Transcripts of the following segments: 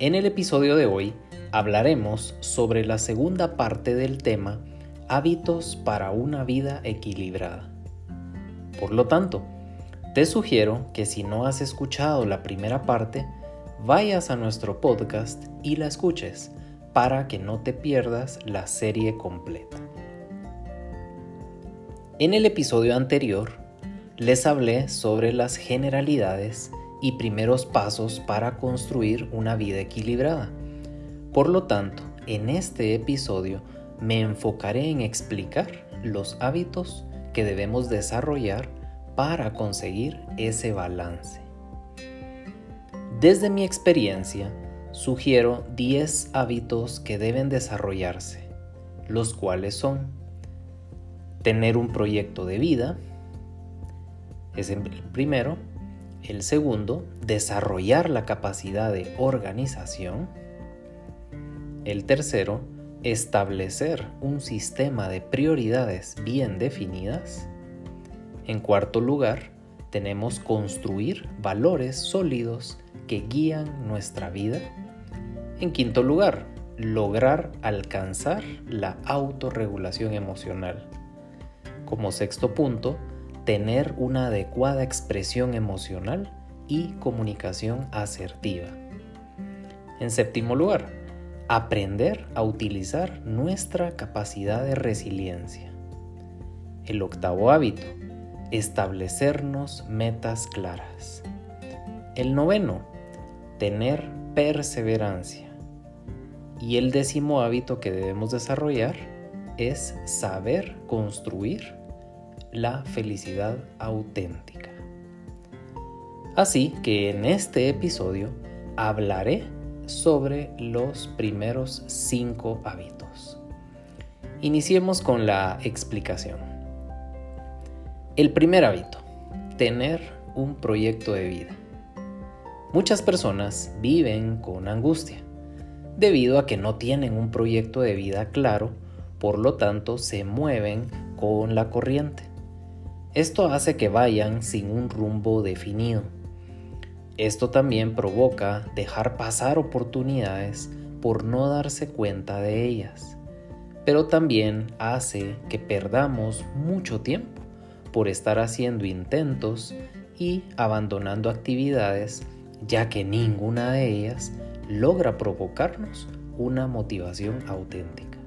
En el episodio de hoy hablaremos sobre la segunda parte del tema Hábitos para una vida equilibrada. Por lo tanto, te sugiero que si no has escuchado la primera parte, vayas a nuestro podcast y la escuches para que no te pierdas la serie completa. En el episodio anterior, les hablé sobre las generalidades y primeros pasos para construir una vida equilibrada. Por lo tanto, en este episodio me enfocaré en explicar los hábitos que debemos desarrollar para conseguir ese balance. Desde mi experiencia, sugiero 10 hábitos que deben desarrollarse, los cuales son tener un proyecto de vida, es el primero, el segundo, desarrollar la capacidad de organización. El tercero, establecer un sistema de prioridades bien definidas. En cuarto lugar, tenemos construir valores sólidos que guían nuestra vida. En quinto lugar, lograr alcanzar la autorregulación emocional. Como sexto punto, tener una adecuada expresión emocional y comunicación asertiva. En séptimo lugar, aprender a utilizar nuestra capacidad de resiliencia. El octavo hábito, establecernos metas claras. El noveno, tener perseverancia. Y el décimo hábito que debemos desarrollar es saber construir la felicidad auténtica. Así que en este episodio hablaré sobre los primeros cinco hábitos. Iniciemos con la explicación. El primer hábito, tener un proyecto de vida. Muchas personas viven con angustia debido a que no tienen un proyecto de vida claro, por lo tanto se mueven con la corriente. Esto hace que vayan sin un rumbo definido. Esto también provoca dejar pasar oportunidades por no darse cuenta de ellas, pero también hace que perdamos mucho tiempo por estar haciendo intentos y abandonando actividades ya que ninguna de ellas logra provocarnos una motivación auténtica.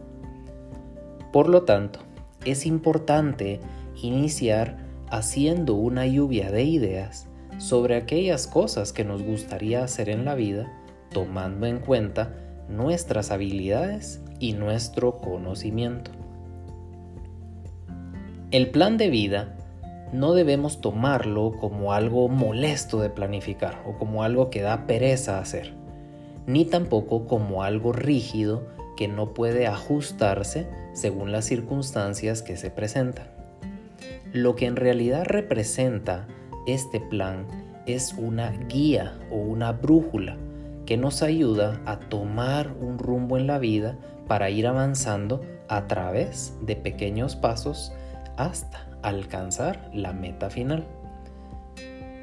Por lo tanto, es importante iniciar haciendo una lluvia de ideas sobre aquellas cosas que nos gustaría hacer en la vida, tomando en cuenta nuestras habilidades y nuestro conocimiento. El plan de vida no debemos tomarlo como algo molesto de planificar o como algo que da pereza hacer, ni tampoco como algo rígido que no puede ajustarse según las circunstancias que se presentan. Lo que en realidad representa este plan es una guía o una brújula que nos ayuda a tomar un rumbo en la vida para ir avanzando a través de pequeños pasos hasta alcanzar la meta final.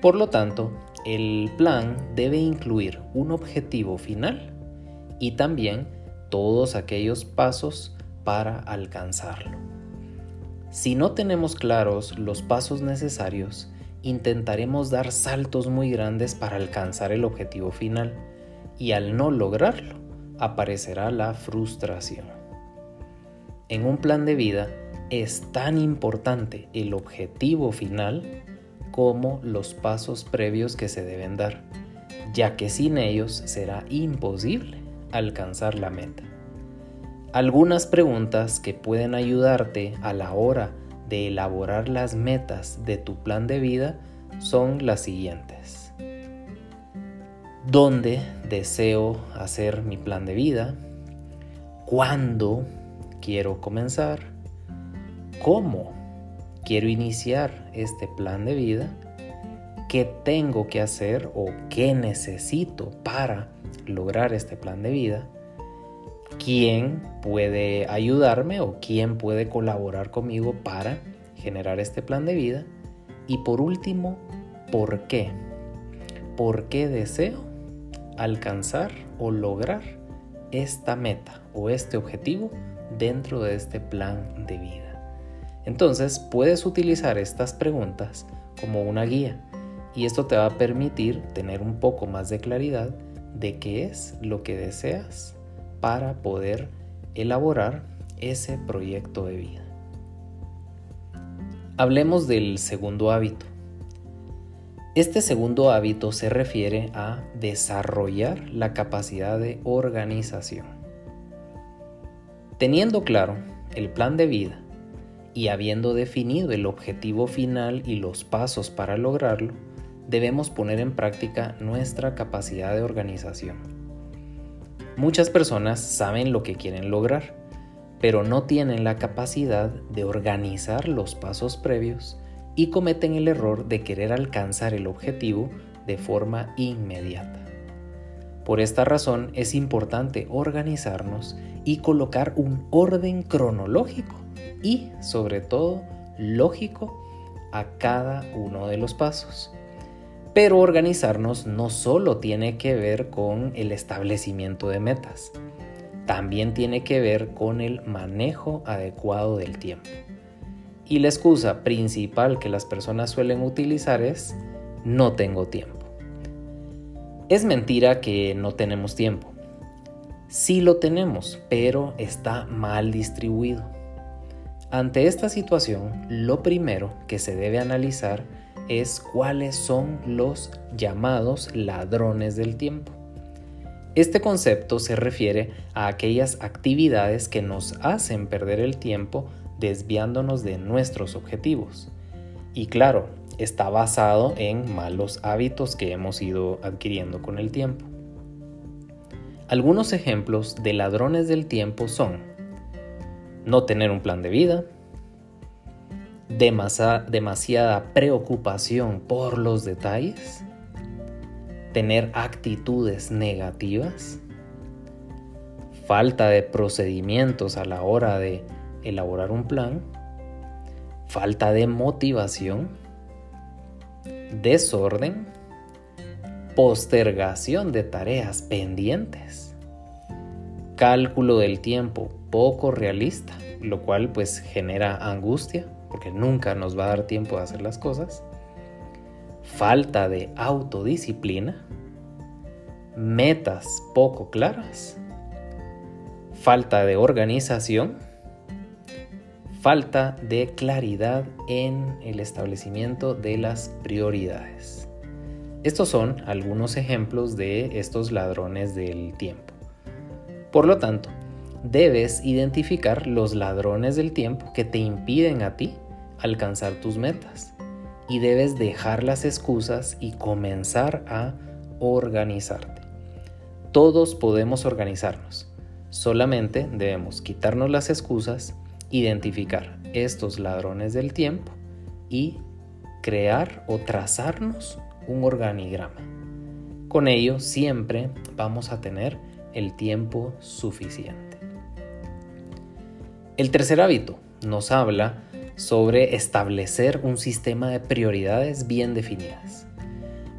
Por lo tanto, el plan debe incluir un objetivo final y también todos aquellos pasos para alcanzarlo. Si no tenemos claros los pasos necesarios, intentaremos dar saltos muy grandes para alcanzar el objetivo final y al no lograrlo aparecerá la frustración. En un plan de vida es tan importante el objetivo final como los pasos previos que se deben dar, ya que sin ellos será imposible alcanzar la meta. Algunas preguntas que pueden ayudarte a la hora de elaborar las metas de tu plan de vida son las siguientes. ¿Dónde deseo hacer mi plan de vida, cuándo quiero comenzar, cómo quiero iniciar este plan de vida, qué tengo que hacer o qué necesito para lograr este plan de vida, quién puede ayudarme o quién puede colaborar conmigo para generar este plan de vida y por último, ¿por qué? ¿Por qué deseo alcanzar o lograr esta meta o este objetivo dentro de este plan de vida? Entonces puedes utilizar estas preguntas como una guía y esto te va a permitir tener un poco más de claridad de qué es lo que deseas para poder elaborar ese proyecto de vida. Hablemos del segundo hábito. Este segundo hábito se refiere a desarrollar la capacidad de organización. Teniendo claro el plan de vida y habiendo definido el objetivo final y los pasos para lograrlo, debemos poner en práctica nuestra capacidad de organización. Muchas personas saben lo que quieren lograr, pero no tienen la capacidad de organizar los pasos previos y cometen el error de querer alcanzar el objetivo de forma inmediata. Por esta razón es importante organizarnos y colocar un orden cronológico y sobre todo lógico a cada uno de los pasos. Pero organizarnos no solo tiene que ver con el establecimiento de metas, también tiene que ver con el manejo adecuado del tiempo. Y la excusa principal que las personas suelen utilizar es no tengo tiempo. Es mentira que no tenemos tiempo. Sí lo tenemos, pero está mal distribuido. Ante esta situación, lo primero que se debe analizar es cuáles son los llamados ladrones del tiempo. Este concepto se refiere a aquellas actividades que nos hacen perder el tiempo desviándonos de nuestros objetivos. Y claro, está basado en malos hábitos que hemos ido adquiriendo con el tiempo. Algunos ejemplos de ladrones del tiempo son no tener un plan de vida, demasiada preocupación por los detalles, tener actitudes negativas, falta de procedimientos a la hora de elaborar un plan, falta de motivación, desorden, postergación de tareas pendientes, cálculo del tiempo poco realista, lo cual pues genera angustia porque nunca nos va a dar tiempo de hacer las cosas, falta de autodisciplina, metas poco claras, falta de organización, falta de claridad en el establecimiento de las prioridades. Estos son algunos ejemplos de estos ladrones del tiempo. Por lo tanto, debes identificar los ladrones del tiempo que te impiden a ti alcanzar tus metas y debes dejar las excusas y comenzar a organizarte. Todos podemos organizarnos, solamente debemos quitarnos las excusas, identificar estos ladrones del tiempo y crear o trazarnos un organigrama. Con ello siempre vamos a tener el tiempo suficiente. El tercer hábito nos habla sobre establecer un sistema de prioridades bien definidas.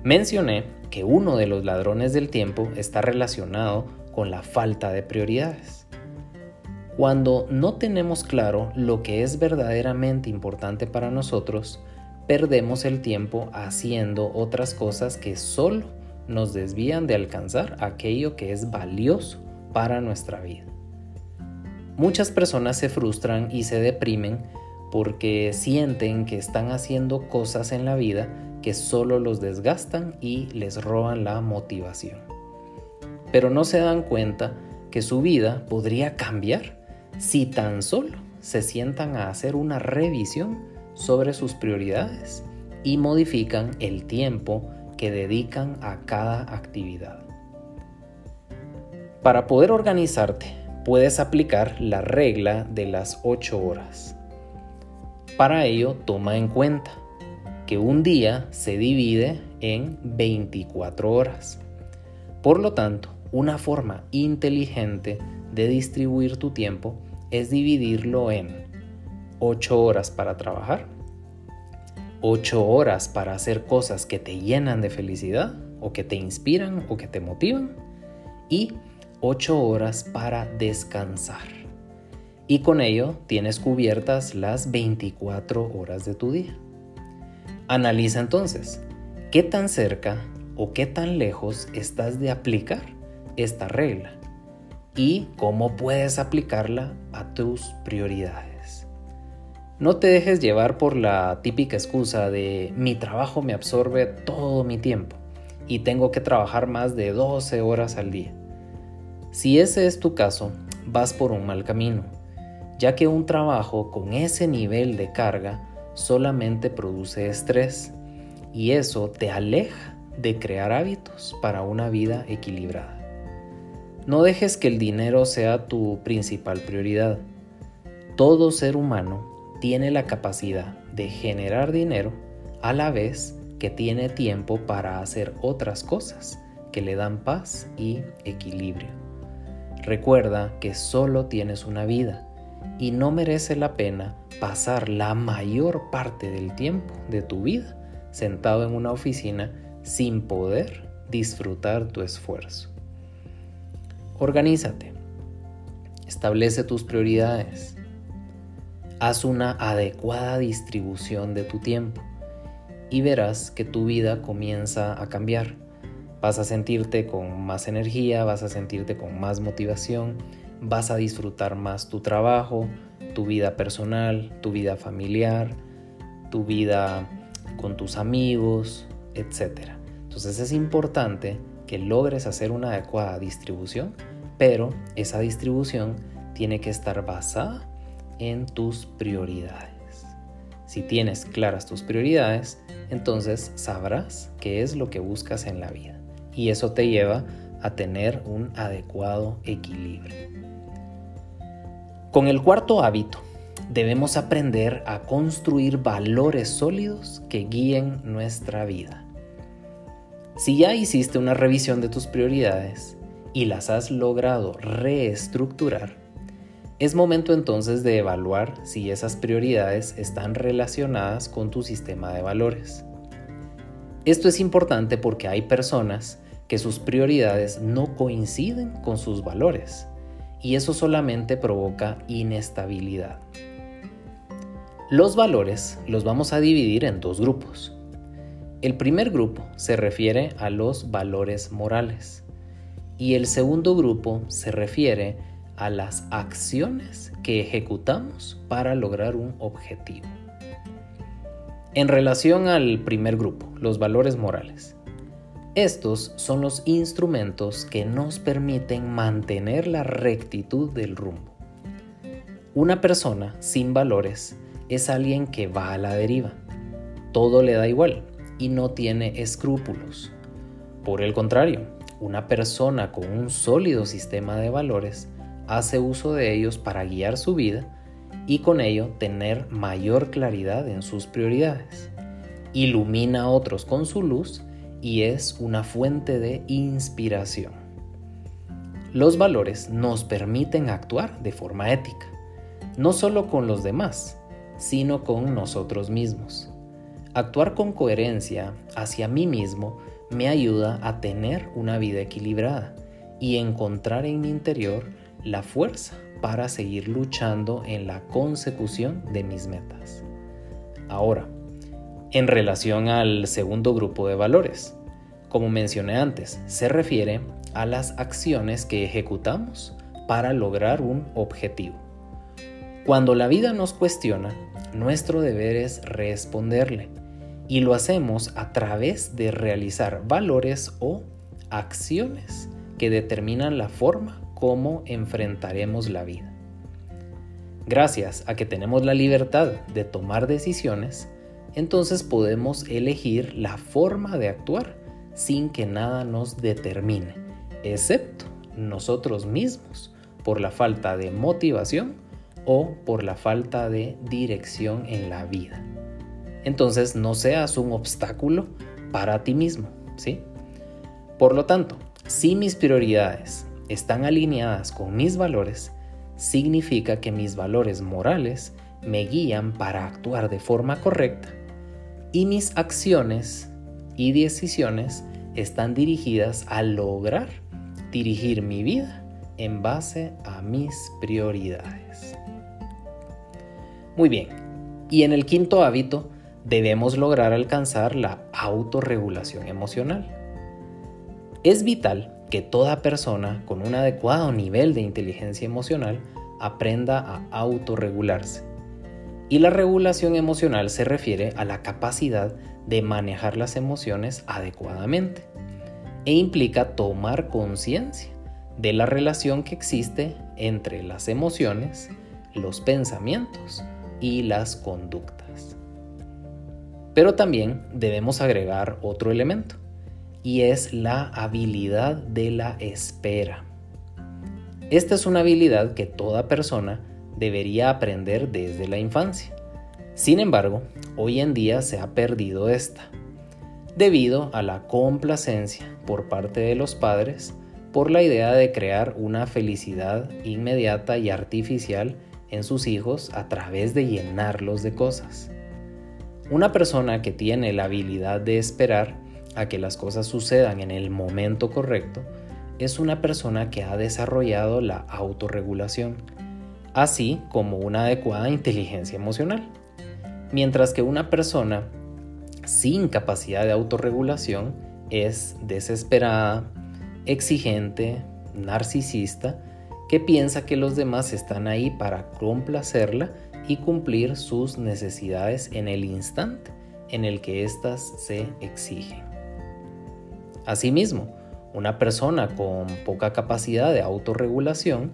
Mencioné que uno de los ladrones del tiempo está relacionado con la falta de prioridades. Cuando no tenemos claro lo que es verdaderamente importante para nosotros, perdemos el tiempo haciendo otras cosas que solo nos desvían de alcanzar aquello que es valioso para nuestra vida. Muchas personas se frustran y se deprimen porque sienten que están haciendo cosas en la vida que solo los desgastan y les roban la motivación. Pero no se dan cuenta que su vida podría cambiar si tan solo se sientan a hacer una revisión sobre sus prioridades y modifican el tiempo que dedican a cada actividad. Para poder organizarte, puedes aplicar la regla de las 8 horas. Para ello, toma en cuenta que un día se divide en 24 horas. Por lo tanto, una forma inteligente de distribuir tu tiempo es dividirlo en 8 horas para trabajar, 8 horas para hacer cosas que te llenan de felicidad o que te inspiran o que te motivan y 8 horas para descansar. Y con ello tienes cubiertas las 24 horas de tu día. Analiza entonces, ¿qué tan cerca o qué tan lejos estás de aplicar esta regla? Y cómo puedes aplicarla a tus prioridades. No te dejes llevar por la típica excusa de mi trabajo me absorbe todo mi tiempo y tengo que trabajar más de 12 horas al día. Si ese es tu caso, vas por un mal camino, ya que un trabajo con ese nivel de carga solamente produce estrés y eso te aleja de crear hábitos para una vida equilibrada. No dejes que el dinero sea tu principal prioridad. Todo ser humano tiene la capacidad de generar dinero a la vez que tiene tiempo para hacer otras cosas que le dan paz y equilibrio. Recuerda que solo tienes una vida y no merece la pena pasar la mayor parte del tiempo de tu vida sentado en una oficina sin poder disfrutar tu esfuerzo. Organízate. Establece tus prioridades. Haz una adecuada distribución de tu tiempo y verás que tu vida comienza a cambiar. Vas a sentirte con más energía, vas a sentirte con más motivación, vas a disfrutar más tu trabajo, tu vida personal, tu vida familiar, tu vida con tus amigos, etc. Entonces es importante que logres hacer una adecuada distribución, pero esa distribución tiene que estar basada en tus prioridades. Si tienes claras tus prioridades, entonces sabrás qué es lo que buscas en la vida. Y eso te lleva a tener un adecuado equilibrio. Con el cuarto hábito, debemos aprender a construir valores sólidos que guíen nuestra vida. Si ya hiciste una revisión de tus prioridades y las has logrado reestructurar, es momento entonces de evaluar si esas prioridades están relacionadas con tu sistema de valores. Esto es importante porque hay personas que sus prioridades no coinciden con sus valores y eso solamente provoca inestabilidad. Los valores los vamos a dividir en dos grupos. El primer grupo se refiere a los valores morales y el segundo grupo se refiere a las acciones que ejecutamos para lograr un objetivo. En relación al primer grupo, los valores morales, estos son los instrumentos que nos permiten mantener la rectitud del rumbo. Una persona sin valores es alguien que va a la deriva. Todo le da igual y no tiene escrúpulos. Por el contrario, una persona con un sólido sistema de valores hace uso de ellos para guiar su vida y con ello tener mayor claridad en sus prioridades. Ilumina a otros con su luz y es una fuente de inspiración. Los valores nos permiten actuar de forma ética, no solo con los demás, sino con nosotros mismos. Actuar con coherencia hacia mí mismo me ayuda a tener una vida equilibrada y encontrar en mi interior la fuerza para seguir luchando en la consecución de mis metas. Ahora, en relación al segundo grupo de valores. Como mencioné antes, se refiere a las acciones que ejecutamos para lograr un objetivo. Cuando la vida nos cuestiona, nuestro deber es responderle y lo hacemos a través de realizar valores o acciones que determinan la forma como enfrentaremos la vida. Gracias a que tenemos la libertad de tomar decisiones, entonces podemos elegir la forma de actuar sin que nada nos determine, excepto nosotros mismos por la falta de motivación o por la falta de dirección en la vida. Entonces no seas un obstáculo para ti mismo, ¿sí? Por lo tanto, si mis prioridades están alineadas con mis valores, significa que mis valores morales me guían para actuar de forma correcta y mis acciones y decisiones están dirigidas a lograr dirigir mi vida en base a mis prioridades. Muy bien, y en el quinto hábito debemos lograr alcanzar la autorregulación emocional. Es vital que toda persona con un adecuado nivel de inteligencia emocional aprenda a autorregularse. Y la regulación emocional se refiere a la capacidad de manejar las emociones adecuadamente e implica tomar conciencia de la relación que existe entre las emociones, los pensamientos y las conductas. Pero también debemos agregar otro elemento, y es la habilidad de la espera. Esta es una habilidad que toda persona debería aprender desde la infancia. Sin embargo, hoy en día se ha perdido esta, debido a la complacencia por parte de los padres por la idea de crear una felicidad inmediata y artificial en sus hijos a través de llenarlos de cosas. Una persona que tiene la habilidad de esperar a que las cosas sucedan en el momento correcto es una persona que ha desarrollado la autorregulación, así como una adecuada inteligencia emocional. Mientras que una persona sin capacidad de autorregulación es desesperada, exigente, narcisista, que piensa que los demás están ahí para complacerla y cumplir sus necesidades en el instante en el que éstas se exigen. Asimismo, una persona con poca capacidad de autorregulación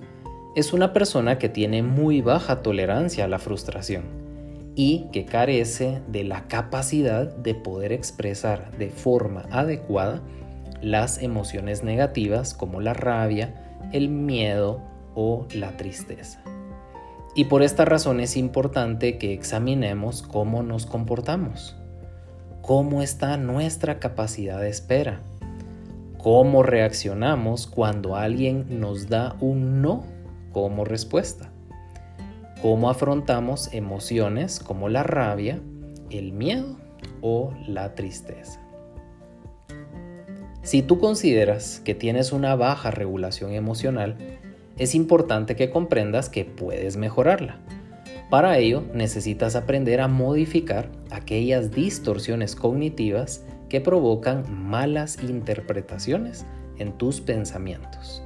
es una persona que tiene muy baja tolerancia a la frustración y que carece de la capacidad de poder expresar de forma adecuada las emociones negativas como la rabia, el miedo o la tristeza. Y por esta razón es importante que examinemos cómo nos comportamos, cómo está nuestra capacidad de espera, cómo reaccionamos cuando alguien nos da un no como respuesta, cómo afrontamos emociones como la rabia, el miedo o la tristeza. Si tú consideras que tienes una baja regulación emocional, es importante que comprendas que puedes mejorarla. Para ello necesitas aprender a modificar aquellas distorsiones cognitivas que provocan malas interpretaciones en tus pensamientos.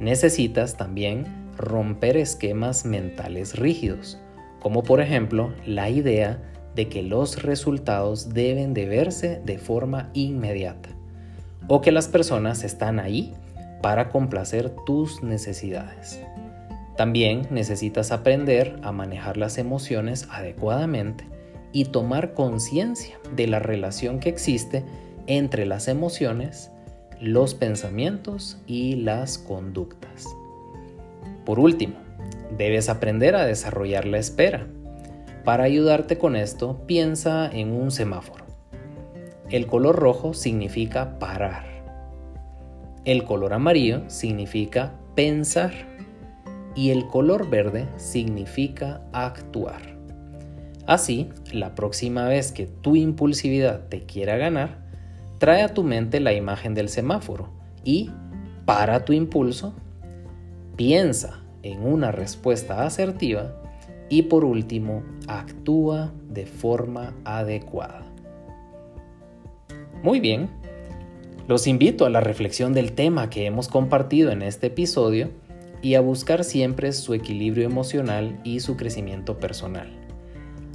Necesitas también romper esquemas mentales rígidos, como por ejemplo la idea de que los resultados deben de verse de forma inmediata o que las personas están ahí para complacer tus necesidades. También necesitas aprender a manejar las emociones adecuadamente y tomar conciencia de la relación que existe entre las emociones, los pensamientos y las conductas. Por último, debes aprender a desarrollar la espera. Para ayudarte con esto, piensa en un semáforo. El color rojo significa parar. El color amarillo significa pensar. Y el color verde significa actuar. Así, la próxima vez que tu impulsividad te quiera ganar, trae a tu mente la imagen del semáforo y para tu impulso, piensa en una respuesta asertiva y por último, actúa de forma adecuada. Muy bien, los invito a la reflexión del tema que hemos compartido en este episodio y a buscar siempre su equilibrio emocional y su crecimiento personal.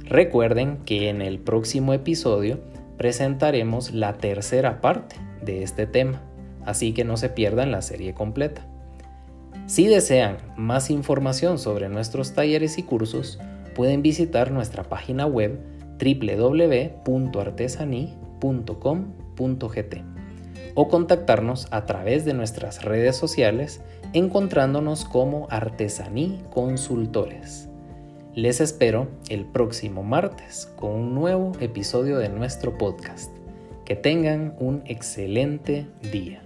Recuerden que en el próximo episodio presentaremos la tercera parte de este tema, así que no se pierdan la serie completa. Si desean más información sobre nuestros talleres y cursos, pueden visitar nuestra página web www.artesani.com.gt o contactarnos a través de nuestras redes sociales encontrándonos como Artesaní Consultores. Les espero el próximo martes con un nuevo episodio de nuestro podcast. Que tengan un excelente día.